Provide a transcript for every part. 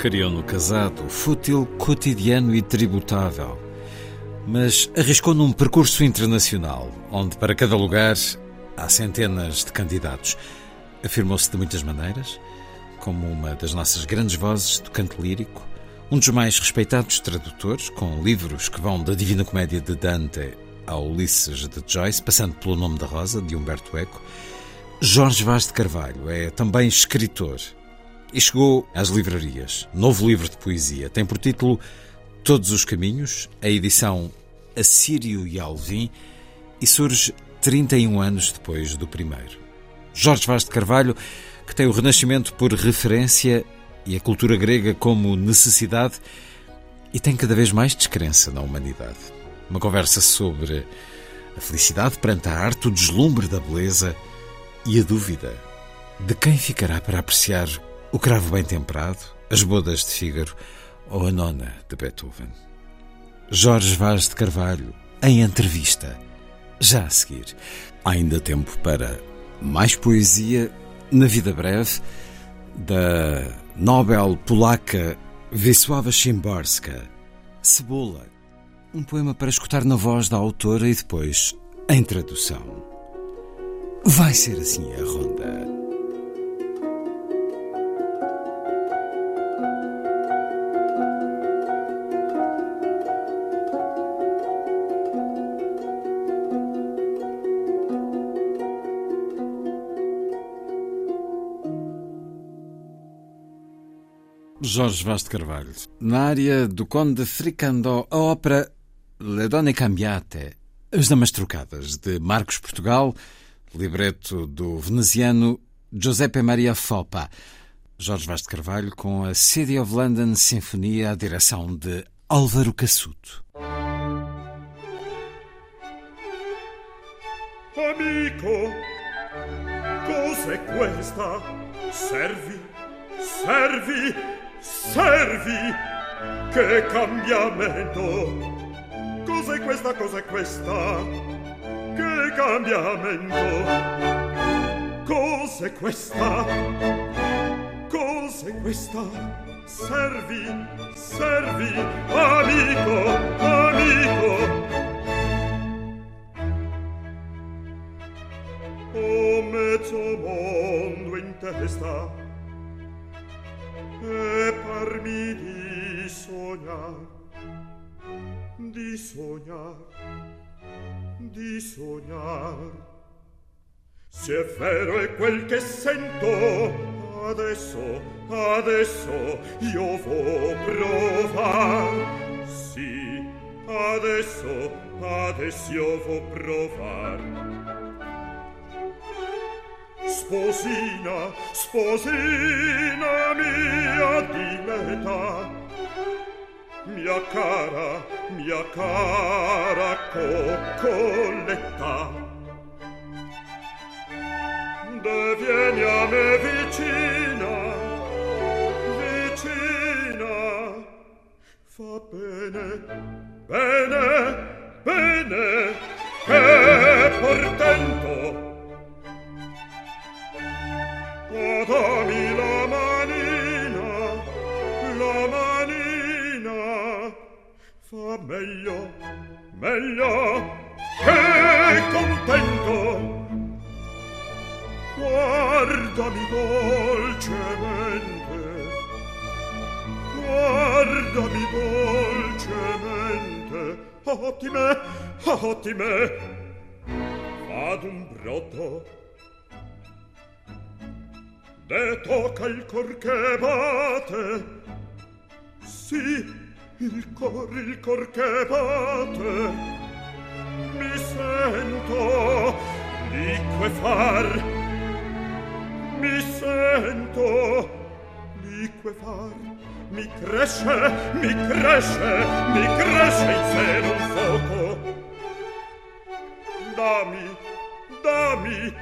Criou no casado, fútil, cotidiano e tributável. Mas arriscou num percurso internacional, onde para cada lugar há centenas de candidatos. Afirmou-se de muitas maneiras, como uma das nossas grandes vozes do canto lírico, um dos mais respeitados tradutores, com livros que vão da Divina Comédia de Dante ao Ulisses de Joyce, passando pelo Nome da Rosa, de Humberto Eco. Jorge Vaz de Carvalho é também escritor e chegou às livrarias. Novo livro de poesia. Tem por título Todos os Caminhos, a edição Assírio e Alvim, e surge 31 anos depois do primeiro. Jorge Vaz de Carvalho, que tem o Renascimento por referência e a cultura grega como necessidade, e tem cada vez mais descrença na humanidade. Uma conversa sobre a felicidade perante a arte, o deslumbre da beleza e a dúvida de quem ficará para apreciar o Cravo Bem Temperado, As Bodas de Fígaro ou A Nona de Beethoven. Jorge Vaz de Carvalho, em entrevista. Já a seguir. Há ainda tempo para mais poesia na vida breve da Nobel polaca Wisława Szymborska. Cebola. Um poema para escutar na voz da autora e depois em tradução. Vai ser assim a ronda. Jorge Vaz de Carvalho. Na área do Conde Fricandó, a ópera Le Donne Cambiate, As Damas Trocadas, de Marcos Portugal, libreto do veneziano Giuseppe Maria Foppa. Jorge Vaz de Carvalho com a City of London Sinfonia, a direção de Álvaro Cassuto. Amico, cos'è questa? Servi, servi, servi! Che cambiamento! Cos'è questa, cos'è questa? Che cambiamento! Cos'è questa? Cos'è questa? Servi, servi, amico, amico! Ho mezzo mondo in testa e parmi di sognar di sognar di sognar se è vero è quel che sento adesso adesso io vo provar sì adesso adesso io vo provar Sposina, sposina mia di mia cara, mia cara coccoletta. Devieni a me vicina, vicina, fa bene, bene, bene, che portento! meglio, meglio che contento. Guardami dolcemente, guardami dolcemente, ah, ottime, ah, ottime, ad un brotto, de tocca il cor che bate. Sì il cor il cor che bate. Mi sento liquefar mi sento liquefar mi cresce mi cresce mi cresce in seno un fuoco. Dammi dammi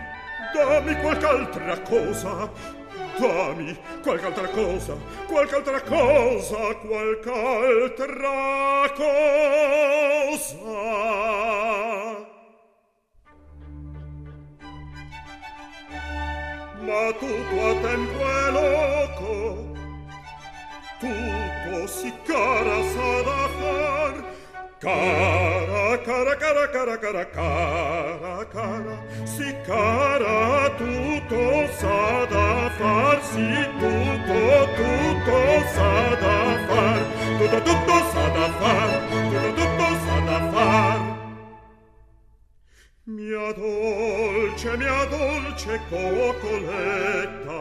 dammi qualche altra cosa dammi qualche altra cosa, qualche altra cosa, qualche altra cosa. Ma tutto a tempo è loco, tutto si cara sa da far, Cara, cara, cara, cara, cara, cara, cara, si cara tutto sa da far, si tutto, tutto sa da far, tutto, tutto sa da far, tutto, tutto sa da far. Mia dolce, mia dolce coccoletta,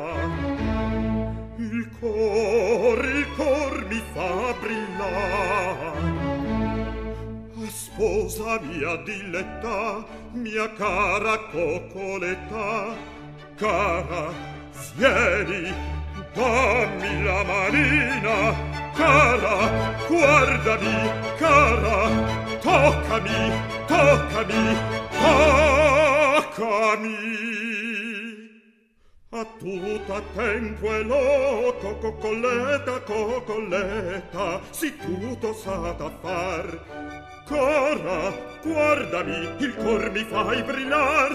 il cor, il cor mi fa brillare, sposa mia diletta, mia cara coccoletta, cara, vieni, dammi la manina, cara, guardami, cara, toccami, toccami, toccami. A tutta tempo e loco, coccoletta, coccoletta, si tutto sa da far, Cara, guardami, il cor mi fai brillar.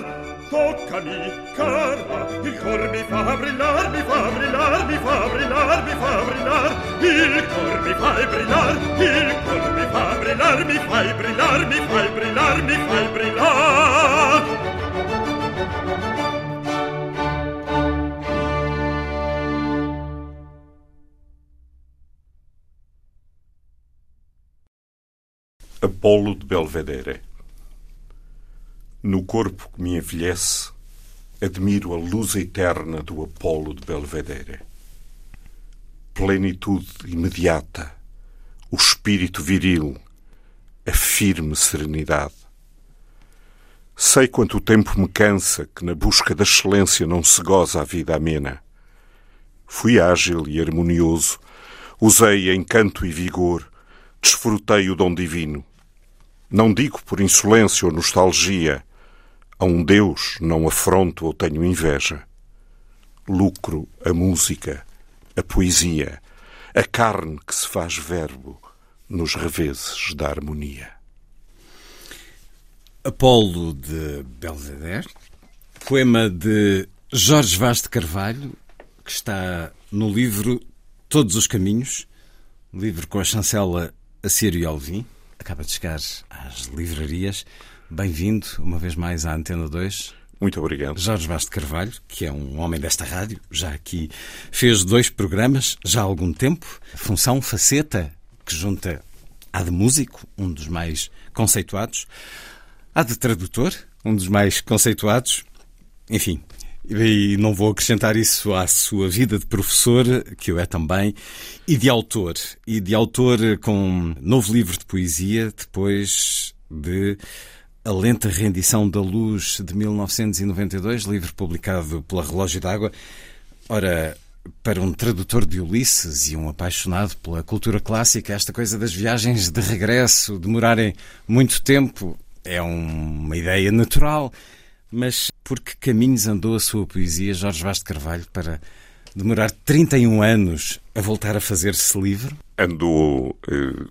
Toccami, cara, il cor mi fa brillar, mi fa brillar, mi fa brillar, mi fa brillar. Il cor mi fai brillar, il cor mi fa brillar, mi fai brillar, mi fai brillar, mi fai brillar. Apolo de Belvedere. No corpo que me envelhece, admiro a luz eterna do Apolo de Belvedere. Plenitude imediata, o espírito viril, a firme serenidade. Sei quanto o tempo me cansa que na busca da excelência não se goza a vida amena. Fui ágil e harmonioso, usei encanto e vigor, desfrutei o dom divino não digo por insolência ou nostalgia. A um Deus não afronto ou tenho inveja. Lucro a música, a poesia, a carne que se faz verbo nos reveses da harmonia. Apolo de Belvedere, poema de Jorge Vaz de Carvalho, que está no livro Todos os Caminhos, livro com a chancela Assírio Alvim acaba de chegar às livrarias. Bem-vindo uma vez mais à Antena 2. Muito obrigado. Jorge Vaz de Carvalho, que é um homem desta rádio, já aqui fez dois programas, já há algum tempo. Função Faceta, que junta a de músico, um dos mais conceituados, a de tradutor, um dos mais conceituados. Enfim, e não vou acrescentar isso à sua vida de professor, que o é também, e de autor. E de autor com um novo livro de poesia, depois de A Lenta Rendição da Luz de 1992, livro publicado pela Relógio d'Água. Ora, para um tradutor de Ulisses e um apaixonado pela cultura clássica, esta coisa das viagens de regresso demorarem muito tempo é uma ideia natural. Mas por que caminhos andou a sua poesia, Jorge Vaz de Carvalho, para demorar 31 anos a voltar a fazer-se livre? Andou eh,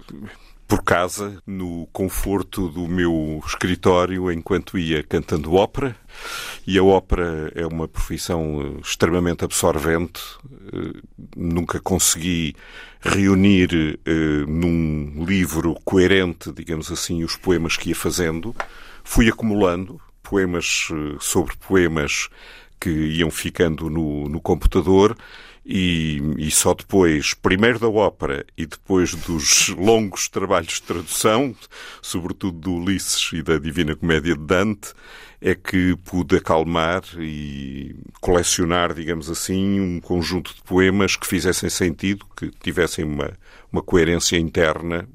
por casa, no conforto do meu escritório, enquanto ia cantando ópera. E a ópera é uma profissão eh, extremamente absorvente. Eh, nunca consegui reunir eh, num livro coerente, digamos assim, os poemas que ia fazendo. Fui acumulando, poemas eh, sobre poemas que iam ficando no, no computador e, e, só depois, primeiro da ópera e depois dos longos trabalhos de tradução, sobretudo do Ulisses e da Divina Comédia de Dante, é que pude acalmar e colecionar, digamos assim, um conjunto de poemas que fizessem sentido, que tivessem uma, uma coerência interna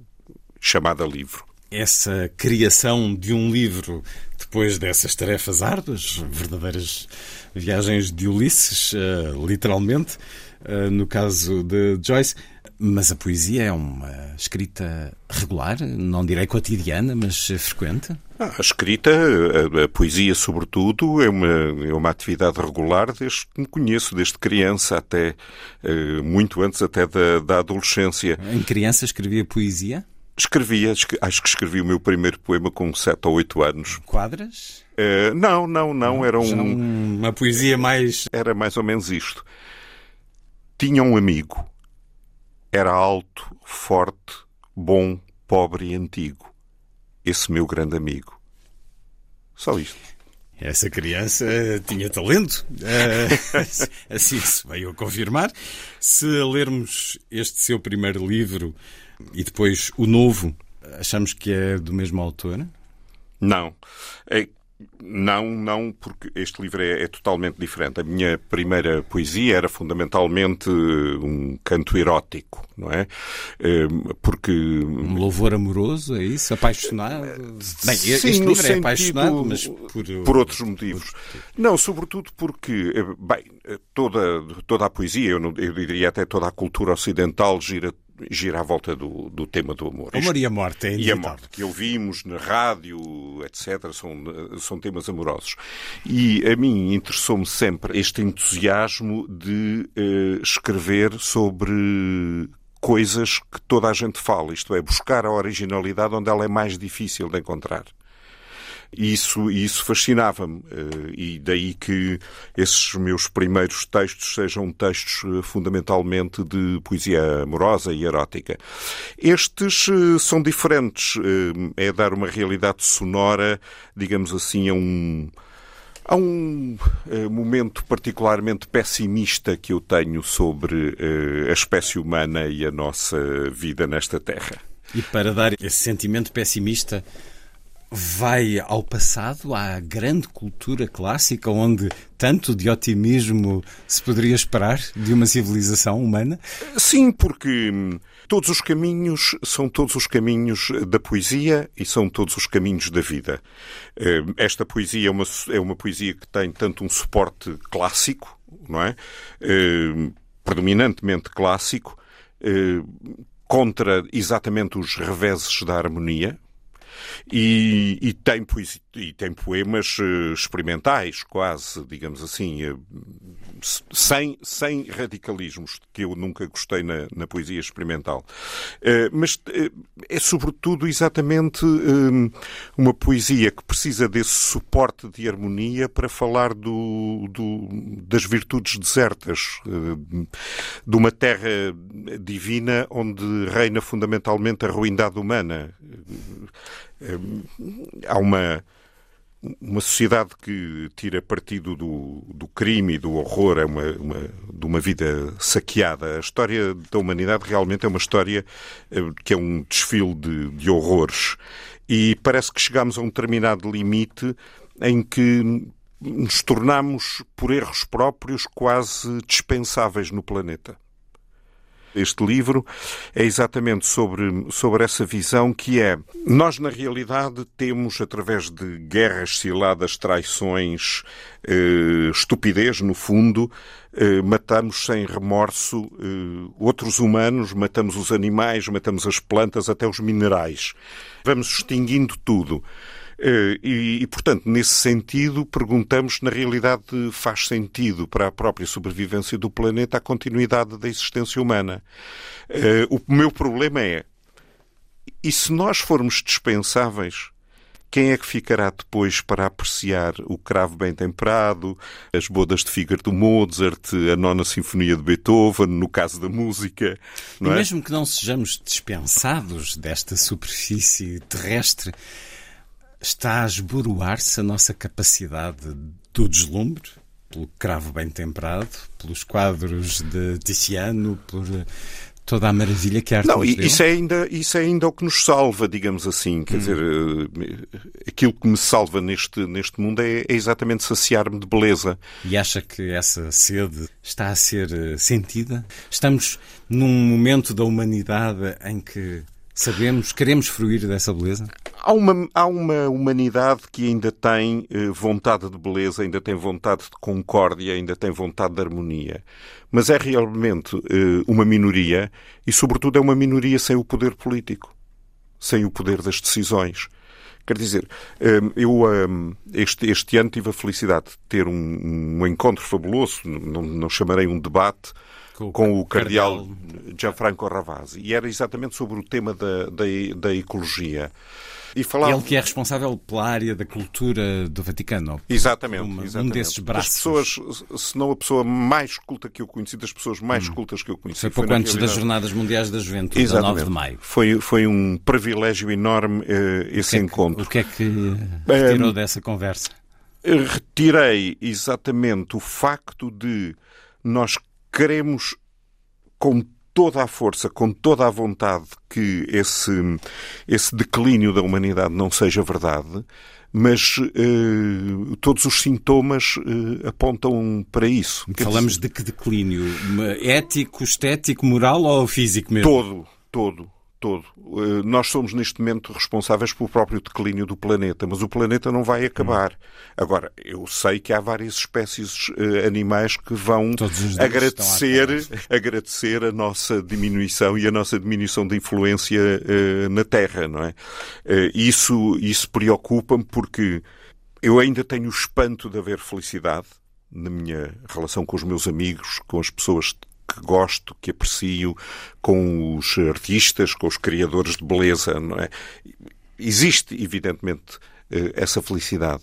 chamada livro. Essa criação de um livro depois dessas tarefas árduas, verdadeiras viagens de Ulisses, uh, literalmente, uh, no caso de Joyce. Mas a poesia é uma escrita regular, não direi cotidiana, mas frequente? Ah, a escrita, a, a, poesia sobretudo, é uma, é uma atividade regular desde que me conheço, desde criança até, uh, muito antes até da, da adolescência. Em criança escrevia poesia? Escrevia, acho que escrevi o meu primeiro poema com 7 ou 8 anos. Quadras? Uh, não, não, não, era um... Uma poesia mais... Era mais ou menos isto. Tinha um amigo. Era alto, forte, bom, pobre e antigo. Esse meu grande amigo. Só isto. Essa criança tinha talento, uh, assim se veio a confirmar. Se lermos este seu primeiro livro, e depois o novo, achamos que é do mesmo autor? Não. É, não, não, porque este livro é, é, totalmente diferente. A minha primeira poesia era fundamentalmente um canto erótico, não é? Ehm, porque. Um louvor amoroso, é isso? Apaixonado? Bem, Sim, este livro sentido, é apaixonado, mas por, por outros motivos. Não, sobretudo porque, bem, toda, toda a poesia, eu, não, eu diria até toda a cultura ocidental gira gira à volta do, do tema do amor. O amor e a morte, é E a morte, que ouvimos na rádio, etc., são, são temas amorosos. E a mim interessou-me sempre este entusiasmo de uh, escrever sobre coisas que toda a gente fala, isto é, buscar a originalidade onde ela é mais difícil de encontrar. E isso, isso fascinava-me. Eh, e daí que esses meus primeiros textos sejam textos eh, fundamentalmente de poesia amorosa e erótica. Estes eh, são diferentes. É dar uma realidade sonora, digamos assim, a um. Há um momento particularmente pessimista que eu tenho sobre a espécie humana e a nossa vida nesta Terra. E para dar esse sentimento pessimista, vai ao passado, à grande cultura clássica, onde tanto de otimismo se poderia esperar de uma civilização humana? Sim, porque hum, todos os caminhos são todos os caminhos da poesia e são todos os caminhos da vida. Hum, esta poesia é uma, é uma poesia que tem tanto um suporte clássico, não é? Hum, predominantemente clássico, contra exatamente os reveses da harmonia, e, e, tem, e tem poemas eh, experimentais, quase, digamos assim, eh, sem, sem radicalismos, que eu nunca gostei na, na poesia experimental. Eh, mas é sobretudo exatamente uma poesia que precisa desse suporte de harmonia para falar do, do, das virtudes desertas, de uma terra divina onde reina fundamentalmente a ruindade humana há uma, uma sociedade que tira partido do, do crime e do horror, é uma, uma, de uma vida saqueada. A história da humanidade realmente é uma história eh, que é um desfile de, de horrores. E parece que chegamos a um determinado limite em que nos tornamos, por erros próprios, quase dispensáveis no planeta. Este livro é exatamente sobre, sobre essa visão que é nós, na realidade, temos, através de guerras, ciladas, traições, eh, estupidez, no fundo, eh, matamos sem remorso eh, outros humanos, matamos os animais, matamos as plantas, até os minerais. Vamos extinguindo tudo. Eh, e, e, portanto, nesse sentido, perguntamos na realidade faz sentido para a própria sobrevivência do planeta a continuidade da existência humana. Eh, o meu problema é, e se nós formos dispensáveis, quem é que ficará depois para apreciar o cravo bem temperado, as bodas de Fígaro do Mozart, a nona sinfonia de Beethoven, no caso da música? e é? mesmo que não sejamos dispensados desta superfície terrestre, está a esboroar-se a nossa capacidade do deslumbre? pelo cravo bem temperado, pelos quadros de Tiziano, por toda a maravilha que a arte Não, isso é, ainda, isso é ainda o que nos salva, digamos assim. Quer hum. dizer, eh, aquilo que me salva neste, neste mundo é, é exatamente saciar-me de beleza. E acha que essa sede está a ser eh, sentida? Estamos num momento da humanidade em que Sabemos, queremos fruir dessa beleza? Há uma, há uma humanidade que ainda tem eh, vontade de beleza, ainda tem vontade de concórdia, ainda tem vontade de harmonia. Mas é realmente eh, uma minoria e, sobretudo, é uma minoria sem o poder político, sem o poder das decisões. Quer dizer, eh, eu este, este ano tive a felicidade de ter um, um encontro fabuloso, não, não chamarei um debate, com, com o cardeal, cardeal Gianfranco Ravasi. E era exatamente sobre o tema da, da, da ecologia. E falava... Ele que é responsável pela área da cultura do Vaticano. Exatamente, uma, exatamente. Um desses braços. As pessoas, se não a pessoa mais culta que eu conheci, das pessoas mais hum. cultas que eu conheci. Foi pouco antes das Jornadas Mundiais da Juventude, exatamente. 9 de maio. Foi, foi um privilégio enorme uh, esse o é encontro. Que, o que é que retirou um, dessa conversa? Retirei exatamente o facto de nós queremos com toda a força, com toda a vontade que esse, esse declínio da humanidade não seja verdade, mas eh, todos os sintomas eh, apontam para isso. Falamos de que declínio? Ético, estético, moral ou físico mesmo? Todo, todo todo. Eh, nós somos neste momento responsáveis pelo próprio declínio do planeta, mas o planeta não vai acabar. Agora, eu sei que há várias espécies uh, animais que vão agradecer, agradecer a nossa diminuição e a nossa diminuição de influência uh, na Terra, não é? Isso, isso preocupa-me porque eu ainda tenho o espanto de haver felicidade na minha relação com os meus amigos, com as pessoas que gosto, que aprecio, com os artistas, com os criadores de beleza, não é? Existe, evidentemente, eh, essa felicidade.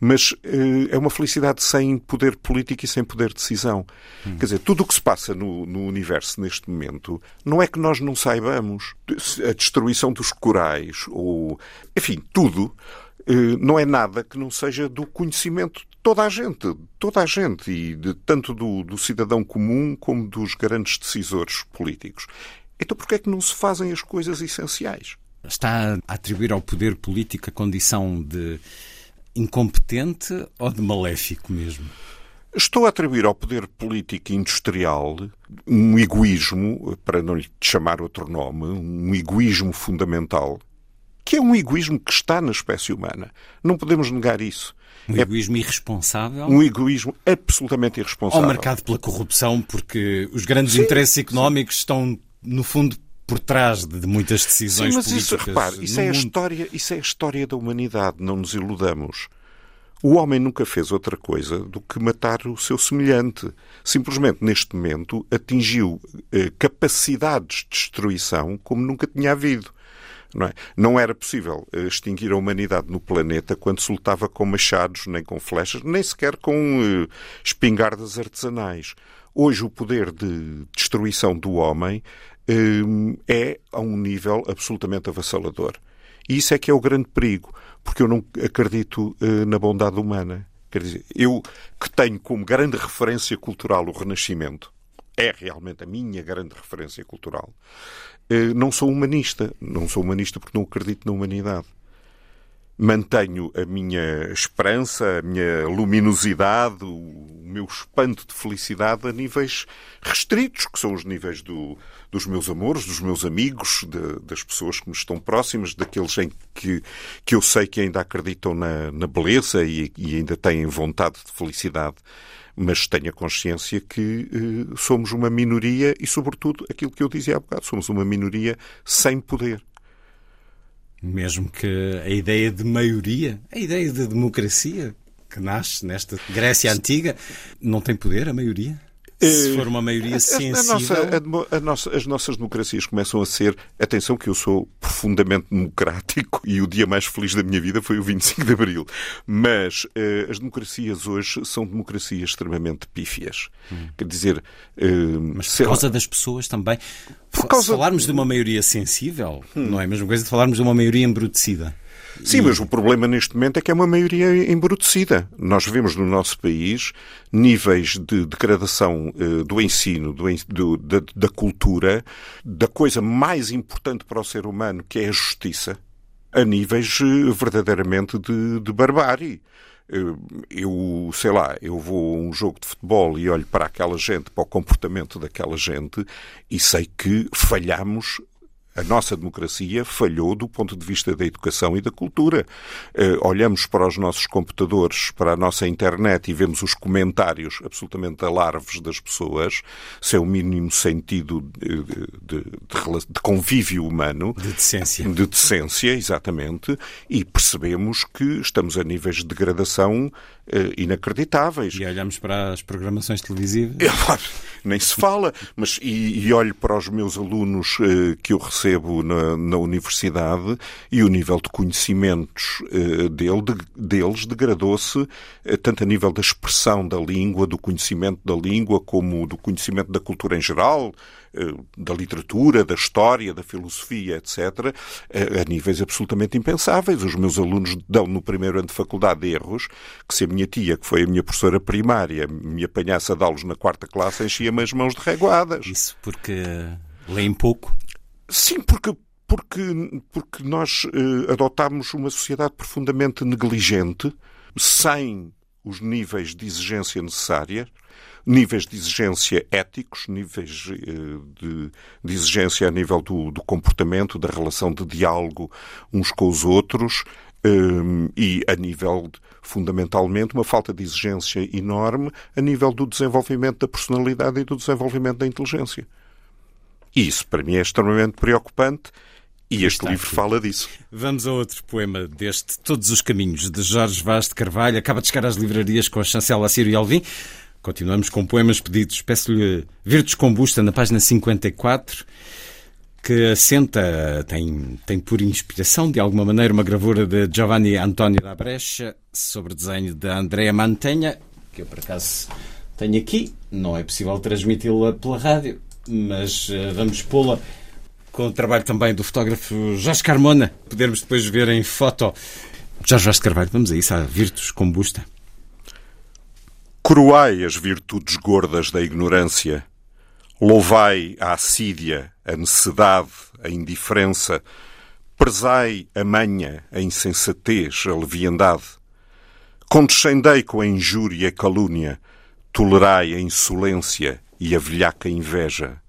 Mas eh, é uma felicidade sem poder político e sem poder de decisão. Hum. Quer dizer, tudo o que se passa no, no, universo neste momento não é que nós não saibamos. A destruição dos corais, ou. Enfim, tudo eh, não é nada que não seja do conhecimento toda a gente, toda a gente, e de, tanto do, do cidadão comum como dos grandes decisores políticos. Então porquê é que não se fazem as coisas essenciais? Está a atribuir ao poder político a condição de incompetente ou de maléfico mesmo? Estou a atribuir ao poder político industrial um egoísmo, para não lhe chamar outro nome, um egoísmo fundamental que é um egoísmo que está na espécie humana. Não podemos negar isso. Um egoísmo é irresponsável? Um egoísmo absolutamente irresponsável. Ou marcado pela corrupção, porque os grandes sim, interesses económicos estão, no fundo, por trás de muitas decisões sim, mas políticas. Isso, repare, isso é, a história, isso é a história da humanidade, não nos iludamos. O homem nunca fez outra coisa do que matar o seu semelhante. Simplesmente, neste momento, atingiu eh, capacidades de destruição como nunca tinha havido. Não, é? não era possível eh, extinguir a humanidade no planeta quando se lutava com machados, nem com flechas, nem sequer com uh, espingardas artesanais. Hoje o poder de destruição do homem uh, é a um nível absolutamente avassalador. E isso é que é o grande perigo, porque eu não acredito uh, na bondade humana. Quer dizer, eu que tenho como grande referência cultural o Renascimento, é realmente a minha grande referência cultural. Eh, não sou humanista. Não sou humanista porque não acredito na humanidade. Mantenho a minha esperança, a minha luminosidade, o meu espanto de felicidade a níveis restritos, que são os níveis do, dos meus amores, dos meus amigos, de, das pessoas que me estão próximas, daqueles em que, que eu sei que ainda acreditam na, na beleza e, e ainda têm vontade de felicidade mas tenha consciência que eh, somos uma minoria e, sobretudo, aquilo que eu dizia há bocado, somos uma minoria sem poder. Mesmo que a ideia de maioria, a ideia de democracia que nasce nesta Grécia Antiga, não tem poder a maioria? Se eh, for uma maioria sensível... A nossa, a, a nossa, as nossas democracias começam a ser... Atenção que eu sou profundamente democrático e o dia mais feliz da minha vida foi o 25 de Abril. Mas uh, as democracias hoje são democracias extremamente pífias. Hum. Quer dizer... Uh, Mas por causa lá, das pessoas também... Por causa... Se falarmos de uma maioria sensível, hum. não é a mesma coisa de falarmos de uma maioria embrutecida. Sim, e... mas o problema neste momento é que é uma maioria embrutecida. Nós vemos no nosso país níveis de degradação uh, do ensino, do, do, da, da cultura, da coisa mais importante para o ser humano, que é a justiça, a níveis uh, verdadeiramente de, de barbárie eu, sei lá, eu vou a um jogo de futebol e olho para aquela gente, para o comportamento daquela gente e sei que falhamos a nossa democracia falhou do ponto de vista da educação e da cultura. Uh, olhamos para os nossos computadores, para a nossa internet e vemos os comentários absolutamente alarves das pessoas, sem o mínimo sentido de, de, de, de convívio humano. De decência. De decência, exatamente. E percebemos que estamos a níveis de degradação inacreditáveis. E olhamos para as programações televisivas? Nem se fala. Mas, e, e olho para os meus alunos uh, que eu recebo na, na, universidade e o nível de conhecimentos uh, dele, de, deles degradou-se tanto a nível da expressão da língua, do conhecimento da língua, como do conhecimento da cultura em geral, eh, da literatura, da história, da filosofia, etc., eh, a níveis absolutamente impensáveis. Os meus alunos dão no primeiro ano de faculdade erros que se a minha tia, que foi a minha professora primária, me apanhasse a dá-los na quarta classe, enchia-me as mãos de reguadas. Isso porque leem pouco? Sim, porque porque, porque nós uh, adotámos uma sociedade profundamente negligente, sem os níveis de exigência necessários, níveis de exigência éticos, níveis eh, de, de exigência a nível do, do, comportamento, da relação de diálogo uns com os outros eh, e a nível, fundamentalmente, uma falta de exigência enorme a nível do desenvolvimento da personalidade e do desenvolvimento da inteligência. E isso, para mim, é extremamente preocupante. E este livro aqui. fala disso. Vamos a outro poema deste Todos os Caminhos, de Jorge Vaz de Carvalho. Acaba de chegar às livrarias com a chancela Círio e Alvim. Continuamos com poemas pedidos. Peço-lhe Virtus Combusta na página 54, que assenta, tem, tem por inspiração, de alguma maneira, uma gravura de Giovanni Antonio da Brecha sobre desenho de Andrea Mantenha, que eu por acaso tenho aqui. Não é possível transmiti-la pela rádio, mas uh, vamos pô-la com o trabalho também do fotógrafo Jorge Carmona, podermos depois ver em foto. Jorge Vaz Carvalho, vamos a isso, a Virtus Combusta. Coroai as virtudes gordas da ignorância, louvai a assídia, a necessidade, a indiferença, prezai a manha, a insensatez, a leviandade. Condescendei com a injúria e a calúnia, tolerai a insolência e a velhaca inveja.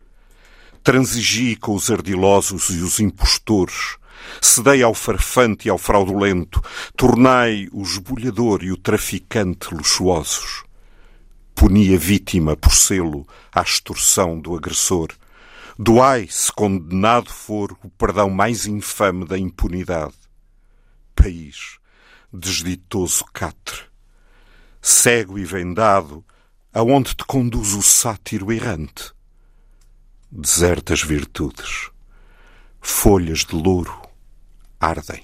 Transigi com os ardilosos e os impostores, cedei ao farfante e ao fraudulento, tornai o esbulhador e o traficante luxuosos punia vítima por selo à extorsão do agressor. Doai, se condenado for, o perdão mais infame da impunidade. País, desditoso catre, cego e vendado, aonde te conduz o sátiro errante? Desertas virtudes, folhas de louro ardem.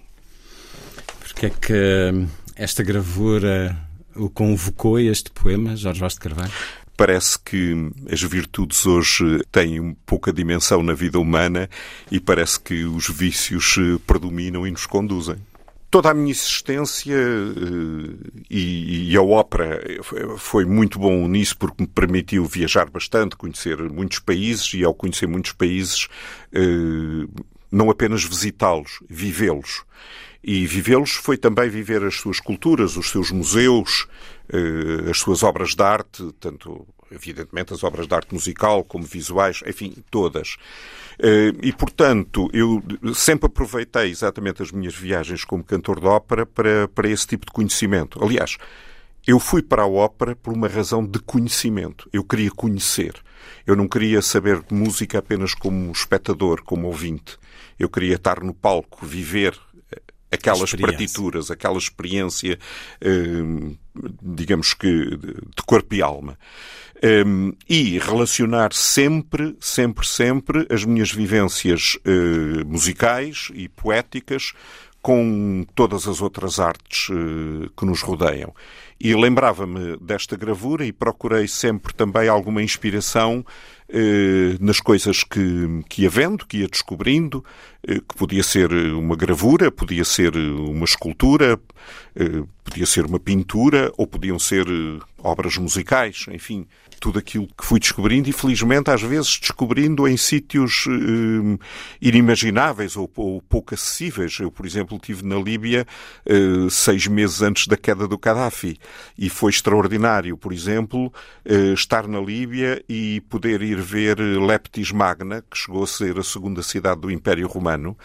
Porque é que esta gravura o convocou este poema, Jorge Vaz de Carvalho? Parece que as virtudes hoje têm pouca dimensão na vida humana e parece que os vícios eh, predominam e nos conduzem toda a minha existência eh, e, a ópera foi muito bom nisso porque me permitiu viajar bastante, conhecer muitos países e ao conhecer muitos países eh, não apenas visitá-los, vivê-los. E vivê-los foi também viver as suas culturas, os seus museus, eh, as suas obras de arte, tanto, evidentemente, as obras de arte musical como visuais, enfim, todas. Eh, e, portanto, eu sempre aproveitei exatamente as minhas viagens como cantor de ópera para, para esse tipo de conhecimento. Aliás, eu fui para a ópera por uma razão de conhecimento. Eu queria conhecer. Eu não queria saber música apenas como espectador, como ouvinte. Eu queria estar no palco, viver aquelas partituras, aquela experiência, hum, digamos que de corpo e alma. Hum, e relacionar sempre, sempre, sempre as minhas vivências hum, musicais e poéticas com todas as outras artes que nos rodeiam. E lembrava-me desta gravura e procurei sempre também alguma inspiração eh, nas coisas que, que ia vendo, que ia descobrindo, que podia ser uma gravura, podia ser uma escultura, podia ser uma pintura ou podiam ser obras musicais, enfim, tudo aquilo que fui descobrindo e, felizmente, às vezes descobrindo em sítios eh, inimagináveis ou, ou, pouco acessíveis. Eu, por exemplo, estive na Líbia eh, seis meses antes da queda do Gaddafi e foi extraordinário, por exemplo, eh, estar na Líbia e poder ir ver Leptis Magna, que chegou a ser a segunda cidade do Império Romano,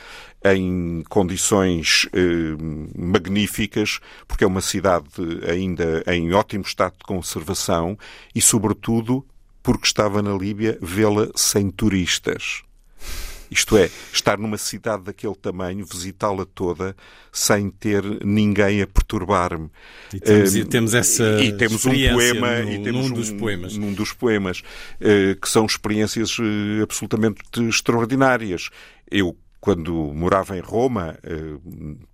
em condições eh, magníficas, porque é uma cidade ainda em ótimo estado de conservação e, sobretudo, porque estava na Líbia, vê-la sem turistas. Isto é, estar numa cidade daquele tamanho, visitá-la toda, sem ter ninguém a perturbar-me. E temos, uh, e temos essa e temos um poema no, e temos num dos um, poemas, num dos poemas uh, que são experiências uh, absolutamente extraordinárias. Eu quando morava em Roma, eh,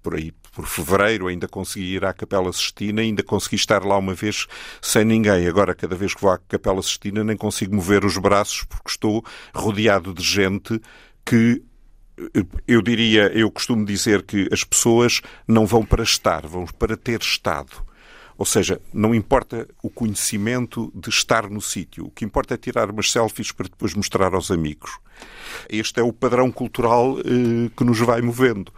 por aí por fevereiro, ainda consegui ir à Capela Sistina, ainda consegui estar lá uma vez sem ninguém. Agora, cada vez que vou à Capela Sistina, nem consigo mover os braços porque estou rodeado de gente que eh, eu diria, eu costumo dizer que as pessoas não vão para estar, vão para ter estado. Ou seja, não importa o conhecimento de estar no sítio, o que importa é tirar umas selfies para depois mostrar aos amigos. Este é o padrão cultural eh, que nos vai movendo.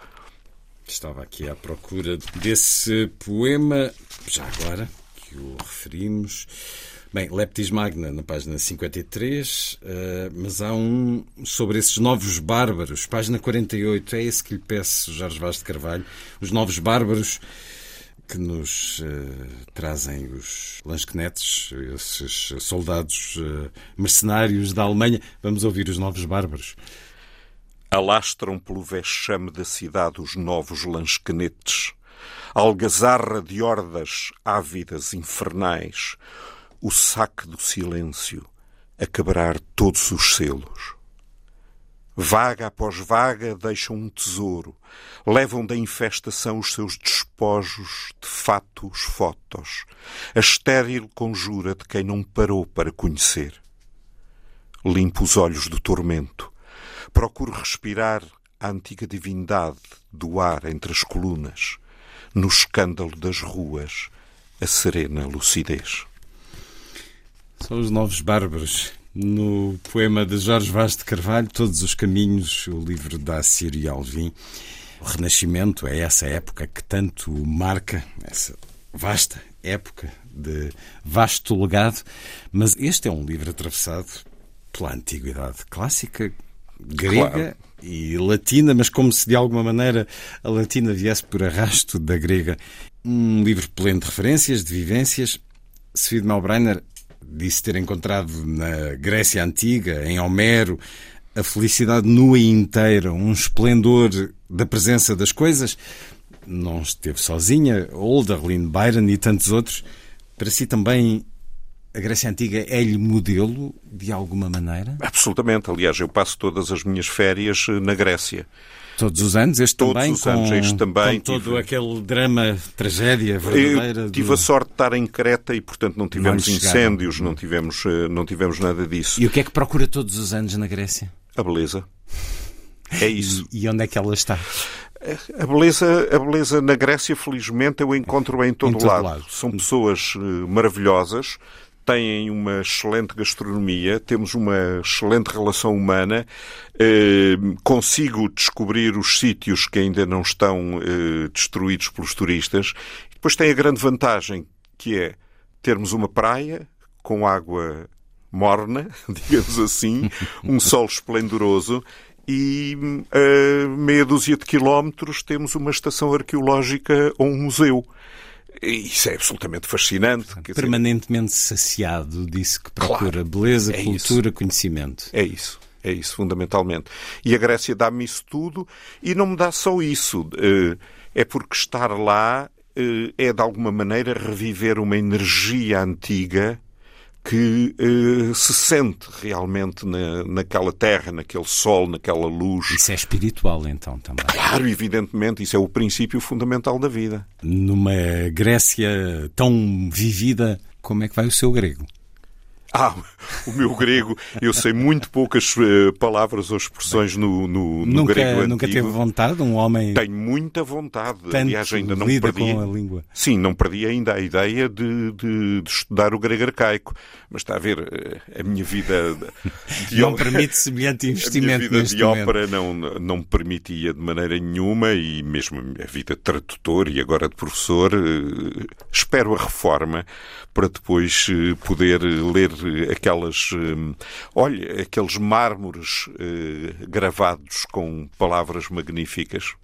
Estava aqui à procura desse poema, já agora, que o referimos. Bem, Leptis Magna, na página 53, uh, eh, mas há um sobre esses novos bárbaros, página 48, é esse que lhe peço, Jorge Vaz de Carvalho, os novos bárbaros que nos uh, trazem os Lansknechts, esses soldados uh, mercenários da Alemanha. Vamos ouvir os novos bárbaros. Alastram pelo vexame da cidade os novos Lansknechts, algazarra de hordas ávidas infernais, o saque do silêncio a quebrar todos os selos. Vaga após vaga deixam um tesouro, levam da infestação os seus despojos de fatos fotos, a estéril conjura de quem não parou para conhecer. Limpo os olhos do tormento, procuro respirar a antiga divindade do ar entre as colunas, no escândalo das ruas, a serena lucidez. São os novos bárbaros no poema de Jorge Vaz de Carvalho, Todos os Caminhos, o livro da Sírio Alvim. O Renascimento é essa época que tanto marca, essa vasta época de vasto legado, mas este é um livro atravessado pela antiguidade clássica, grega claro. e latina, mas como se de alguma maneira a latina viesse por arrasto da grega. Um livro pleno de referências, de vivências. Sofia de Melbrenner disse ter encontrado na Grécia Antiga, em Homero, a felicidade nua e inteira, um esplendor da presença das coisas. Não esteve sozinha, Olderlin, Byron e tantos outros. Para si também a Grécia Antiga é-lhe modelo de alguma maneira? Absolutamente. Aliás, eu passo todas as minhas férias eh, na Grécia. Todos os anos, este Todos também, os com, anos, este também. Com todo tive... aquele drama, tragédia verdadeira. Eu tive do... a sorte de estar em Creta e, portanto, não tivemos não incêndios, não tivemos, eh, não tivemos nada disso. E o que é que procura todos os anos na Grécia? A beleza. É isso. E, onde é que ela está? A beleza, a beleza na Grécia, felizmente, eu encontro em todo, em todo lado. lado. São pessoas eh, maravilhosas, têm uma excelente gastronomia, temos uma excelente relação humana, eh, consigo descobrir os sítios que ainda não estão eh, destruídos pelos turistas. Depois tem a grande vantagem que é termos uma praia com água morna, digamos assim, um sol esplendoroso e a meia dúzia de quilómetros temos uma estação arqueológica ou um museu. Isso é absolutamente fascinante. Permanentemente dizer... saciado, disse que procura claro, beleza, é cultura, isso. conhecimento. É isso. É isso, fundamentalmente. E a Grécia dá-me isso tudo e não me dá só isso. Eh, é porque estar lá eh, é, de alguma maneira, reviver uma energia antiga que uh, se sente realmente na, naquela terra, naquele sol, naquela luz. Isso é espiritual, então, também. Claro, evidentemente, isso é o princípio fundamental da vida. Numa Grécia tão vivida, como é que vai o seu grego? Ah, o meu grego, eu sei muito poucas uh, palavras ou expressões no, no, no nunca, grego antigo. Nunca teve vontade, um homem... Tenho muita vontade. Tanto Aliás, ainda não perdi... com a língua. Sim, não perdi ainda a ideia de, de, de estudar o grego arcaico. Mas está a ver, uh, a minha vida... De não permite semelhante investimento A minha vida de momento. ópera não, não me permitia de maneira nenhuma e mesmo a minha vida de tradutor e agora de professor, uh, espero a reforma para depois poder ler aquelas, olha, aqueles mármores gravados com palavras magníficas.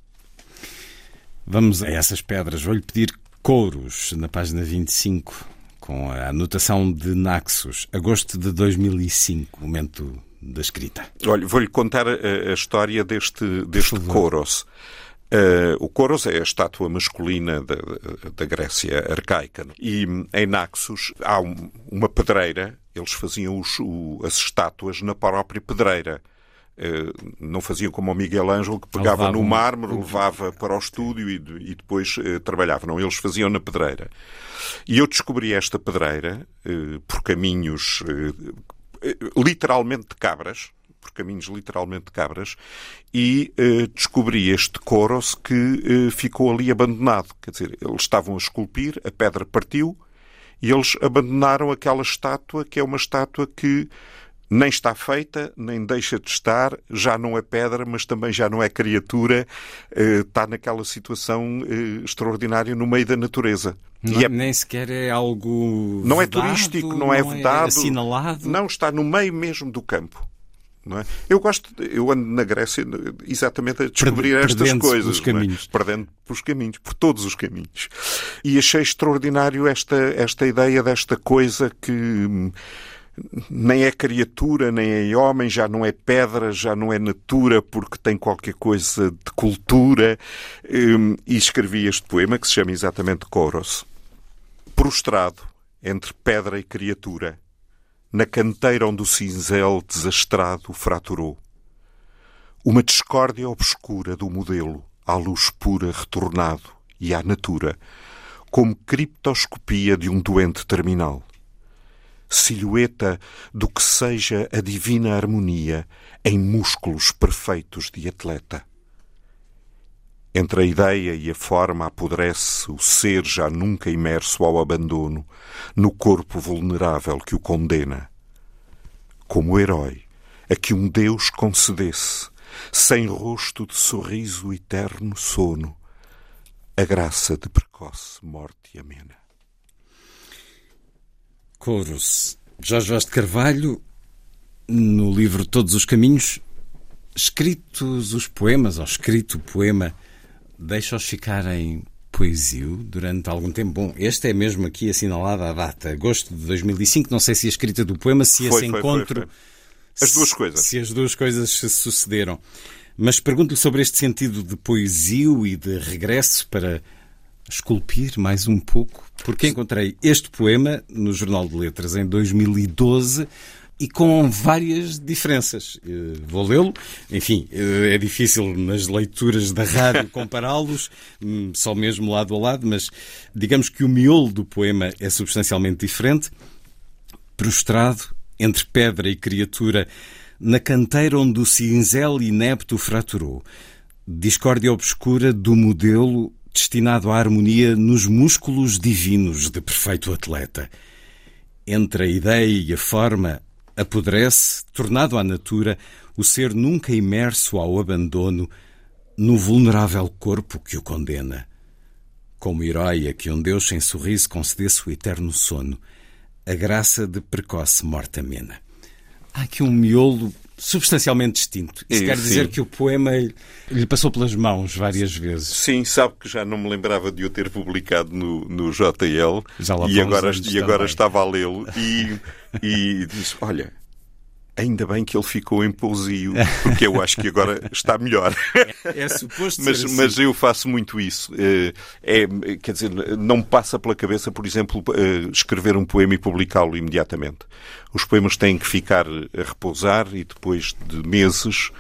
Vamos a essas pedras. Vou-lhe pedir Couros, na página 25, com a anotação de Naxos, agosto de 2005, momento da escrita. Olha, vou-lhe contar a, a, história deste, deste Kouros. Uh, o Kouros é a estátua masculina da, da Grécia arcaica. E em Naxos há um, uma pedreira, eles faziam os, o, as estátuas na própria pedreira. Uh, não faziam como o Miguel Ângelo, que pegava Levavam. no mármore, levava para o estúdio e, e depois uh, trabalhava. Não, eles faziam na pedreira. E eu descobri esta pedreira por caminhos literalmente de cabras, por caminhos literalmente de cabras, e uh, descobri este coros que uh, ficou ali abandonado. Quer dizer, eles estavam a esculpir, a pedra partiu, e eles abandonaram aquela estátua, que é uma estátua que nem está feita, nem deixa de estar, já não é pedra, mas também já não é criatura, uh, está naquela situação extraordinária no meio da natureza. Não, é... Nem sequer é algo. Não vedado, é turístico, não é vedado. É assinalado. Não, está no meio mesmo do campo. É? Eu gosto, eu ando na Grécia exatamente a descobrir Perde, estas coisas, os caminhos. É? perdendo pelos caminhos, por todos os caminhos. E achei extraordinário esta, esta ideia desta coisa que nem é criatura, nem é homem, já não é pedra, já não é natura, porque tem qualquer coisa de cultura. E escrevi este poema que se chama exatamente Coros. Prostrado entre pedra e criatura na canteira onde o cinzel desastrado fraturou. Uma discórdia obscura do modelo, à luz pura retornado e à natura, como criptoscopia de um doente terminal. Silhueta do que seja a divina harmonia em músculos perfeitos de atleta. Entre a ideia e a forma apodrece o ser já nunca imerso ao abandono, no corpo vulnerável que o condena. Como herói, a que um Deus concedesse, sem rosto de sorriso eterno sono, a graça de precoce morte amena. Coros. Jorge Vaz de Carvalho, no livro Todos os Caminhos, escritos os poemas, ou escrito o poema deixa-os ficar em poesia durante algum tempo. Bom, este é mesmo aqui assinalada a data, agosto de 2005. Não sei se a escrita do poema, se foi, esse foi, encontro. Foi, as duas coisas. Se as duas coisas se sucederam. Mas pergunto-lhe sobre este sentido de poesia e de regresso para esculpir mais um pouco, porque encontrei este poema no Jornal de Letras em 2012 e com várias diferenças. Eh, vou lê-lo. Enfim, eh, é difícil nas leituras da rádio compará-los, hum, só mesmo lado a lado, mas digamos que o miolo do poema é substancialmente diferente. Prostrado entre pedra e criatura, na canteira onde o cinzel inepto fraturou, discórdia obscura do modelo destinado à harmonia nos músculos divinos de perfeito atleta. Entre a ideia e a forma, apodrece, tornado à natura, o ser nunca imerso ao abandono no vulnerável corpo que o condena. Como herói a que um Deus sem sorriso concedesse o eterno sono, a graça de precoce morte amena. Há aqui um miolo substancialmente distinto. Isso, quer dizer que o poema lhe passou pelas mãos várias vezes. Sim, sabe que já não me lembrava de o ter publicado no, no JL e agora, e agora estava a lê-lo e, e disse, olha, Ainda bem que ele ficou em pousio, porque eu acho que agora está melhor. É, é suposto mas, assim. mas eu faço muito isso. Eh, é, quer dizer, não me passa pela cabeça, por exemplo, eh, escrever um poema e publicá-lo imediatamente. Os poemas têm que ficar a repousar e depois de meses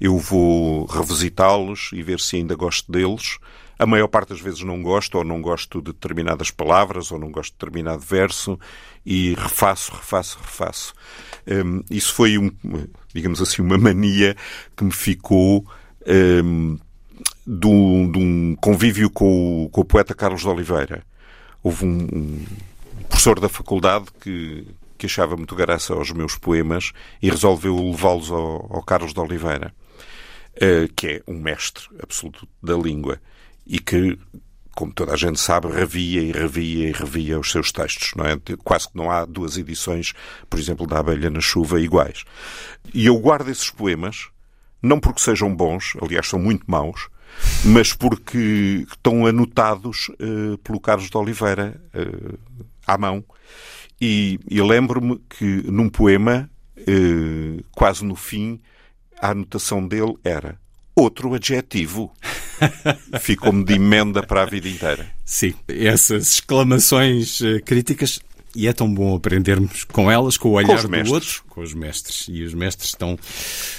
eu vou revisitá-los e ver se ainda gosto deles. A maior parte das vezes não gosto, ou não gosto de determinadas palavras, ou não gosto de determinado verso, e refaço, refaço, refaço. Um, isso foi, um, digamos assim, uma mania que me ficou um, de, um, de um convívio com o, com o, poeta Carlos de Oliveira. Houve um, um professor da faculdade que, que achava muito graça aos meus poemas e resolveu levá-los ao, ao Carlos de Oliveira. Eh, que é um mestre absoluto da língua e que, como toda a gente sabe, revia e revia e revia os seus textos. Não é? Quase que não há duas edições, por exemplo, da Abelha na Chuva iguais. E eu guardo esses poemas, não porque sejam bons, aliás, são muito maus, mas porque estão anotados uh, pelo Carlos de Oliveira uh, à mão. E, e lembro-me que num poema, uh, quase no fim, a anotação dele era outro adjetivo. Ficou-me de emenda para a vida inteira. Sim, essas exclamações eh, críticas e é tão bom aprendermos com elas, com o olhar com do outro, com os mestres. E os mestres estão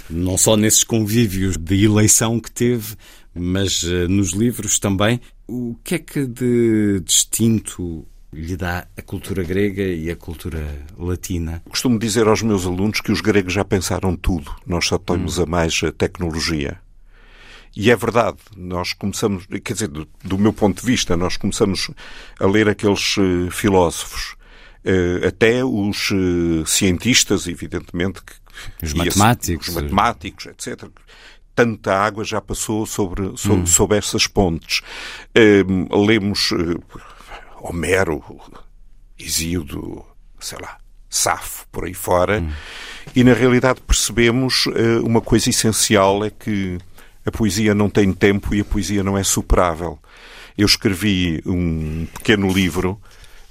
não só nesses convívios de eleição que teve, mas uh, nos livros também. O que é que de distinto lhe dá a cultura grega e a cultura latina? Costumo dizer aos meus alunos que os gregos já pensaram tudo, nós só temos hum. a mais a tecnologia. E é verdade, nós começamos, quer dizer, do, do meu ponto de vista, nós começamos a ler aqueles uh, filósofos, uh, até os uh, cientistas, evidentemente, que, os matemáticos, os matemáticos, etc. Tanta água já passou sobre, sobre, hum. sobre essas pontes. lemos Homero, Isíodo, sei lá, Safo, por aí fora, hum. e na realidade percebemos uma coisa essencial: é que a poesia não tem tempo e a poesia não é superável. Eu escrevi um pequeno livro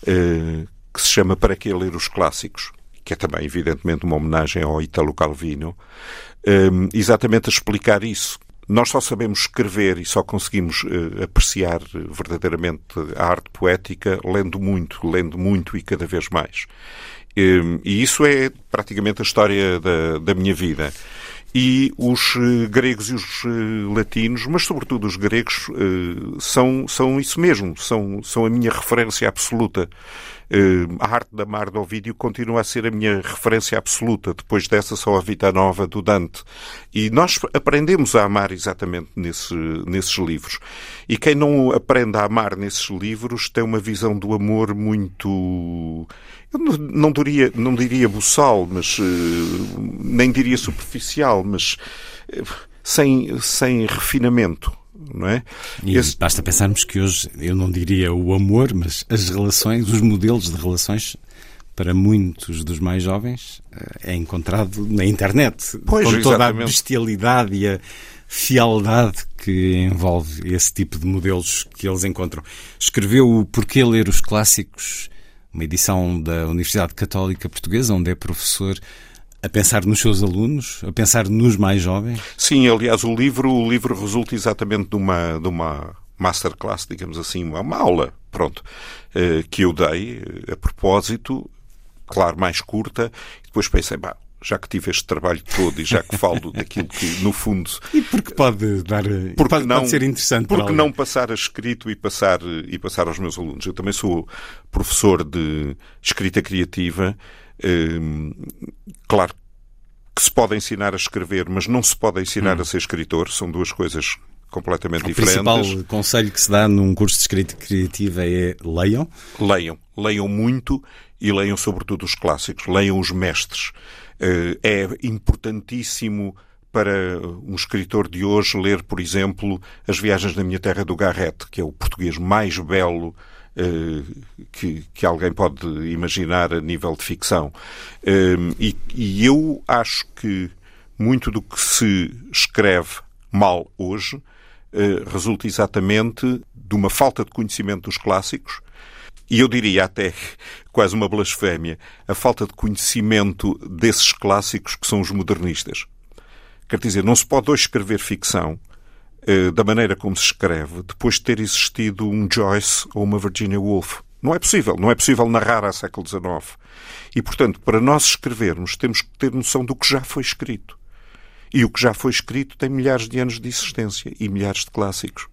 uh, que se chama Para que ler os clássicos, que é também, evidentemente, uma homenagem ao Italo Calvino, eh, exatamente a explicar isso, nós só sabemos escrever e só conseguimos uh, apreciar verdadeiramente a arte poética lendo muito, lendo muito e cada vez mais. E isso é praticamente a história da, da minha vida e os uh, gregos e os uh, latinos, mas sobretudo os gregos, uh, são, são isso mesmo, são, são a minha referência absoluta. a arte da Mar do Ovídio continua a ser a minha referência absoluta. Depois dessa, só a Vita Nova do Dante. E nós aprendemos a amar exatamente nesse, nesses livros. E quem não aprende a amar nesses livros tem uma visão do amor muito eu não diria, não diria buçal, mas uh, nem diria superficial, mas uh, sem, sem refinamento. Não é? E Esse... basta pensarmos que hoje, eu não diria o amor, mas as relações, os modelos de relações para muitos dos mais jovens eh, é encontrado na internet, pois, com toda exatamente. a bestialidade e a fialdade que envolve esse tipo de modelos que eles encontram. Escreveu o Porquê Ler os Clássicos uma edição da Universidade Católica Portuguesa, onde é professor a pensar nos seus alunos, a pensar nos mais jovens? Sim, aliás, o livro, o livro resulta exatamente de uma, de uma masterclass, digamos assim, uma aula, pronto, eh, que eu dei eh, a propósito, claro, mais curta, e depois pensei, bah, já que tive este trabalho todo e já que falo daquilo que, no fundo. E porque pode dar. Porque pode, não, pode ser interessante Porque não passar a escrito e passar, e passar aos meus alunos. Eu também sou professor de escrita criativa. Hum, claro que se pode ensinar a escrever, mas não se pode ensinar hum. a ser escritor. São duas coisas completamente o diferentes. O principal conselho que se dá num curso de escrita criativa é leiam? Leiam. Leiam muito e leiam sobretudo os clássicos. Leiam os mestres. Eh, é importantíssimo para um escritor de hoje ler, por exemplo, As Viagens da Minha Terra do Garrett, que é o português mais belo eh, que, que, alguém pode imaginar a nível de ficção. Ehm, e, e, eu acho que muito do que se escreve mal hoje eh, resulta exatamente de uma falta de conhecimento dos clássicos e eu diria até quase uma blasfémia, a falta de conhecimento desses clássicos que são os modernistas. Quer dizer, não se pode hoje escrever ficção uh, da maneira como se escreve depois de ter existido um Joyce ou uma Virginia Woolf. Não é possível. Não é possível narrar ao século XIX. E, portanto, para nós escrevermos, temos que ter noção do que já foi escrito. E o que já foi escrito tem milhares de anos de existência e milhares de clássicos.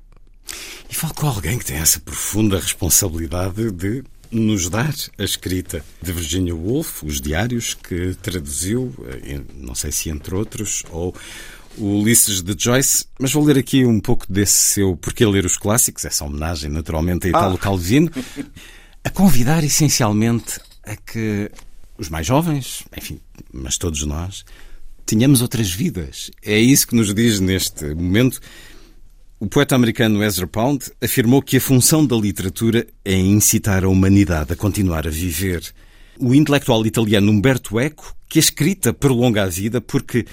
E falo com alguém que tem essa profunda responsabilidade de nos dar a escrita de Virginia Woolf, os diários que traduziu, eh, não sei se entre outros, ou o Ulisses de Joyce, mas vou ler aqui um pouco desse seu Porquê Ler os Clássicos, essa homenagem naturalmente a Italo ah. Calvino, a convidar essencialmente a que os mais jovens, enfim, mas todos nós, tenhamos outras vidas. É isso que nos diz neste momento. O poeta americano Ezra Pound afirmou que a função da literatura é incitar a humanidade a continuar a viver. O intelectual italiano Umberto Eco, que a escrita prolonga a vida porque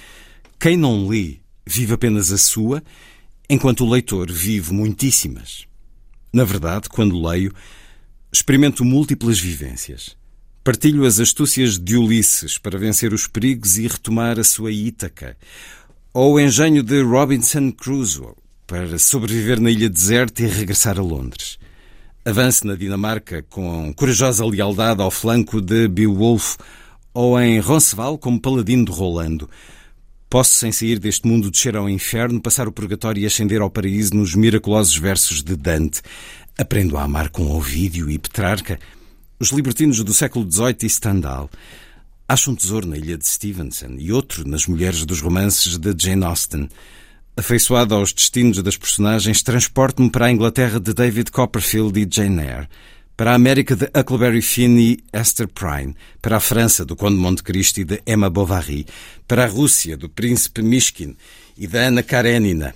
quem não lê vive apenas a sua, enquanto o leitor vive muitíssimas. Na verdade, quando leio, experimento múltiplas vivências. Partilho as astúcias de Ulisses para vencer os perigos e retomar a sua Ítaca, ou o engenho de Robinson Crusoe para sobreviver na ilha deserta e regressar a Londres. Avance na Dinamarca com corajosa lealdade ao flanco de Beowulf, ou em Roncesvalles como paladino de Rolando, Posso, sem sair deste mundo, descer ao inferno, passar o purgatório e ascender ao paraíso nos miraculosos versos de Dante. Aprendo a amar com Ovídio e Petrarca, os libertinos do século XVIII e Stendhal. Acho um tesouro na ilha de Stevenson e outro nas mulheres dos romances de Jane Austen. Afeiçoado aos destinos das personagens, transporto-me para a Inglaterra de David Copperfield e Jane Eyre para a América de Huckleberry Finn e Esther Prynne, para a França do Conde Monte Cristo e de Emma Bovary, para a Rússia do Príncipe Mishkin e da Ana Karenina.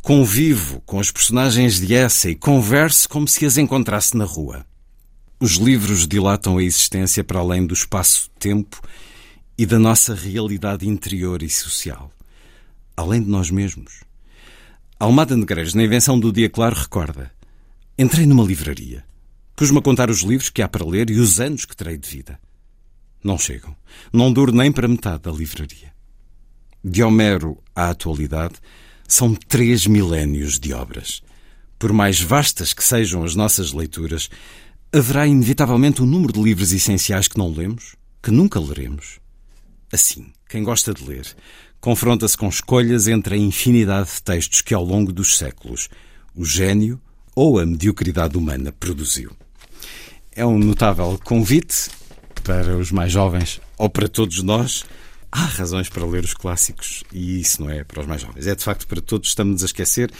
Convivo com as personagens de essa e converso como se as encontrasse na rua. Os livros dilatam a existência para além do espaço-tempo e da nossa realidade interior e social, além de nós mesmos. Almada Negreiros, na invenção do Dia Claro, recorda: Entrei numa livraria. Pus-me a contar os livros que há para ler e os anos que terei de vida. Não chegam. Não duro nem para metade da livraria. De Homero à atualidade, são três milénios de obras. Por mais vastas que sejam as nossas leituras, haverá inevitavelmente um número de livros essenciais que não lemos, que nunca leremos. Assim, quem gosta de ler confronta-se com escolhas entre a infinidade de textos que ao longo dos séculos o gênio ou a mediocridade humana produziu é um notável convite para os mais jovens ou para todos nós. Há razões para ler os clássicos e isso não é para os mais jovens. É de facto para todos. Estamos a esquecer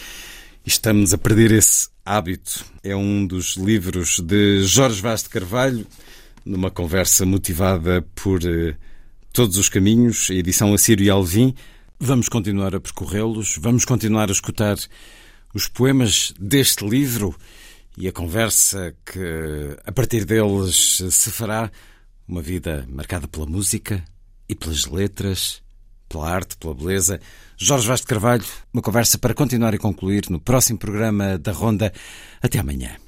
e estamos a perder esse hábito. É um dos livros de Jorge Vaz de Carvalho, numa conversa motivada por uh, todos os caminhos, edição Assírio e Alvim. Vamos continuar a percorrê-los, vamos continuar a escutar os poemas deste livro e a conversa que a partir deles se fará uma vida marcada pela música e pelas letras, pela arte, pela beleza. Jorge Vaz de Carvalho, uma conversa para continuar e concluir no próximo programa da Ronda. Até amanhã.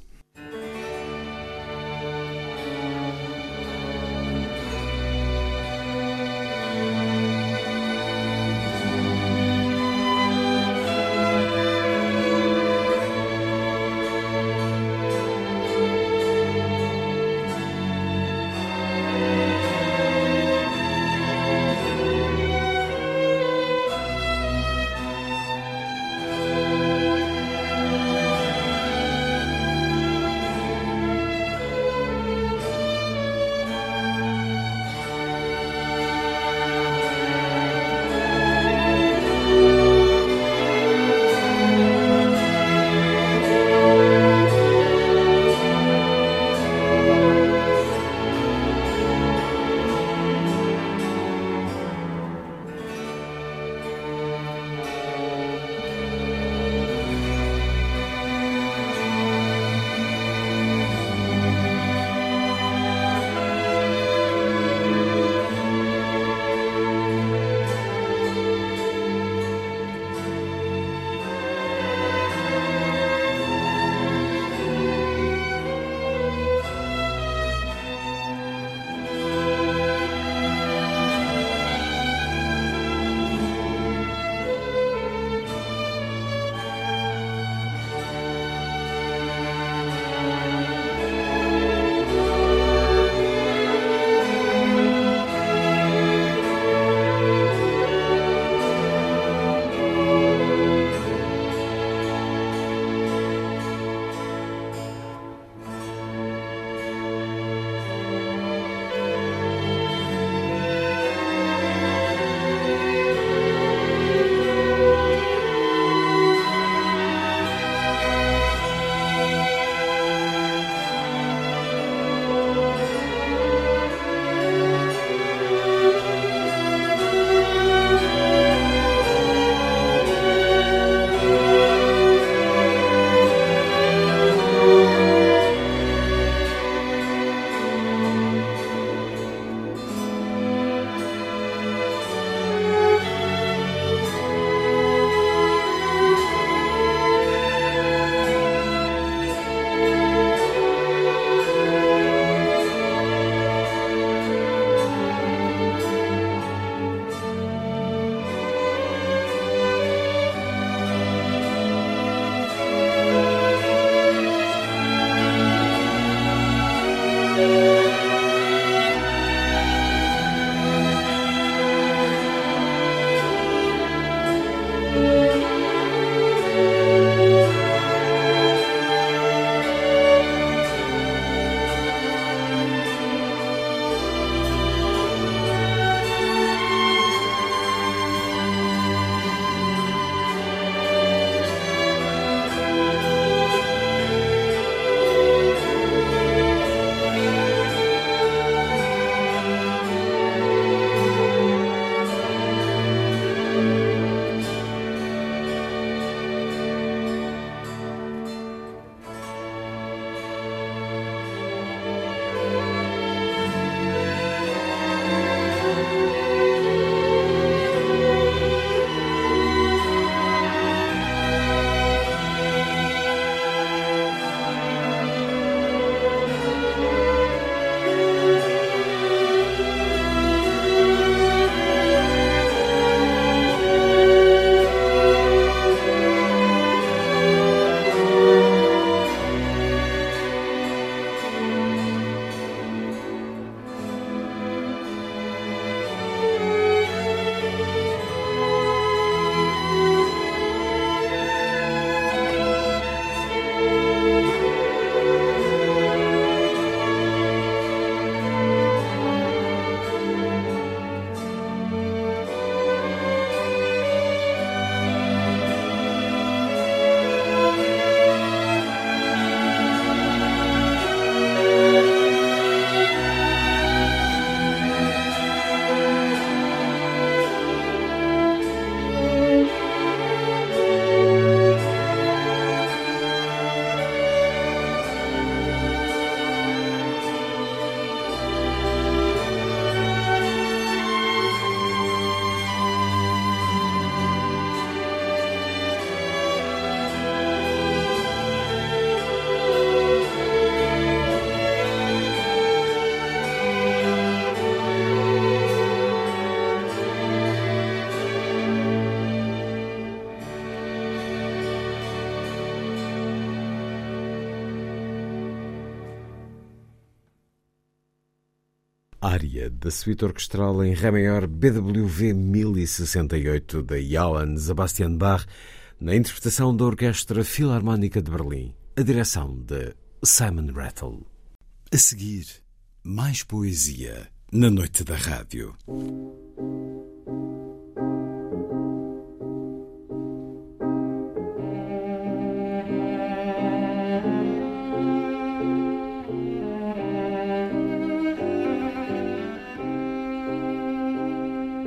Área da suíte orquestral em Ré maior BWV 1068 de Johann Sebastian Bach, na interpretação da Orquestra Filarmónica de Berlim, a direção de Simon Rattle. A seguir, mais poesia na noite da rádio.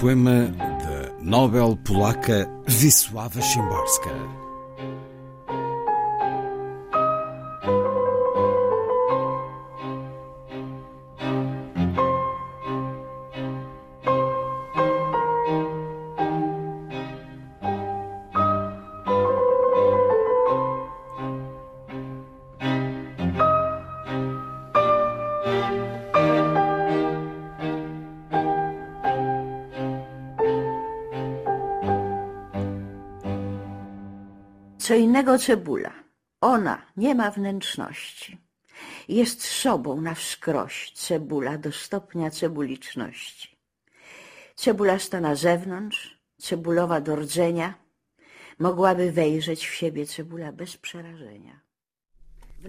Poema da Nobel polaca Wisława Szymborska. Co innego cebula. Ona nie ma wnętrzności. Jest sobą na wskroś cebula do stopnia cebuliczności. Cebulasta na zewnątrz, cebulowa do rdzenia, mogłaby wejrzeć w siebie cebula bez przerażenia.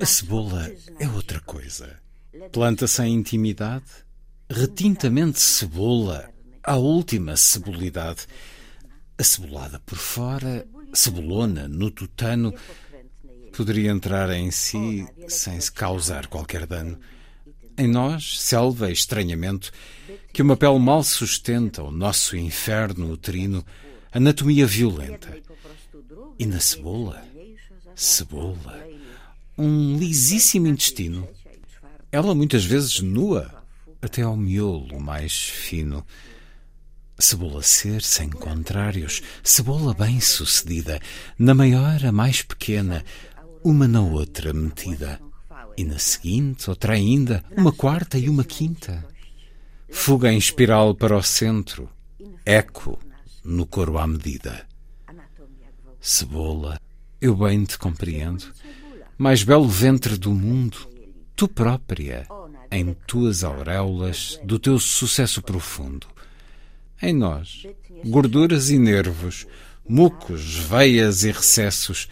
A cebola é outra coisa. Planta sem intimidade, retintamente cebola, a última cebolidade. Acebolada por fora, cebolona no tutano, poderia entrar em si sem se causar qualquer dano. Em nós, selva e estranhamento, que uma pele mal sustenta o nosso inferno uterino, anatomia violenta. E na cebola, cebola, um lisíssimo intestino, ela muitas vezes nua, até ao miolo mais fino. Cebola ser sem contrários, cebola bem sucedida, na maior a mais pequena, uma na outra metida, e na seguinte outra ainda, uma quarta e uma quinta. Fuga em espiral para o centro, eco no coro à medida. Cebola, eu bem te compreendo, mais belo ventre do mundo, tu própria, em tuas auréolas do teu sucesso profundo. Em nós, gorduras e nervos, mucos, veias e recessos,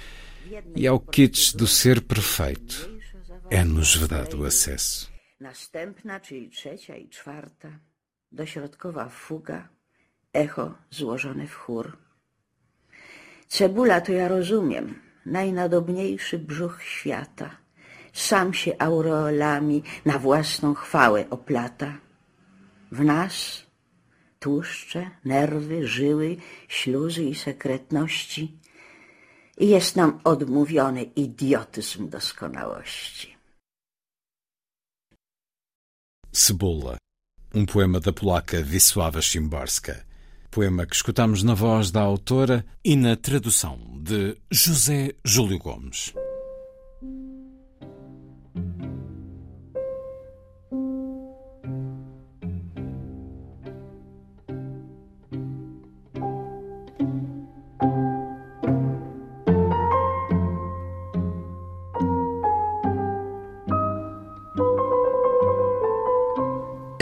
e ao kits do ser perfeito, é-nos vedado o acesso. Następna, czyli trzecia i czwarta, dośrodkowa fuga, echo złożone w chór. Cebula to ja rozumiem, najnadobniejszy brzuch świata. Sam się aureolami na własną chwałę oplata. W nas tłuszcze, nerwy, żyły, śluzy i sekretności i jest nam odmówiony idiotyzm doskonałości. Cebola, um poema da polaca Wisława Szymborska. Poema que escutamos na voz da autora e na tradução de José Júlio Gomes.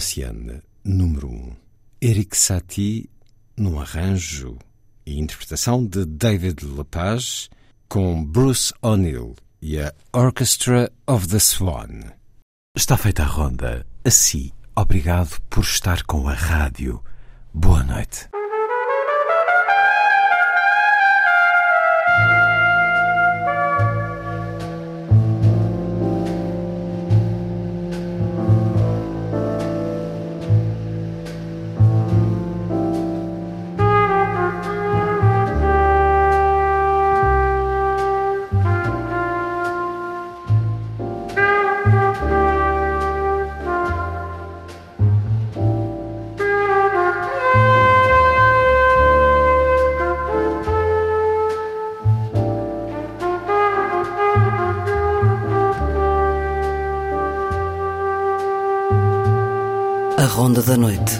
Gnossienne, número 1. Um. Eric Satie, num arranjo e interpretação de David Lepage, com Bruce O'Neill e a Orchestra of the Swan. Está feita a ronda. Assim, obrigado por estar com a rádio. Boa noite. Da Noite.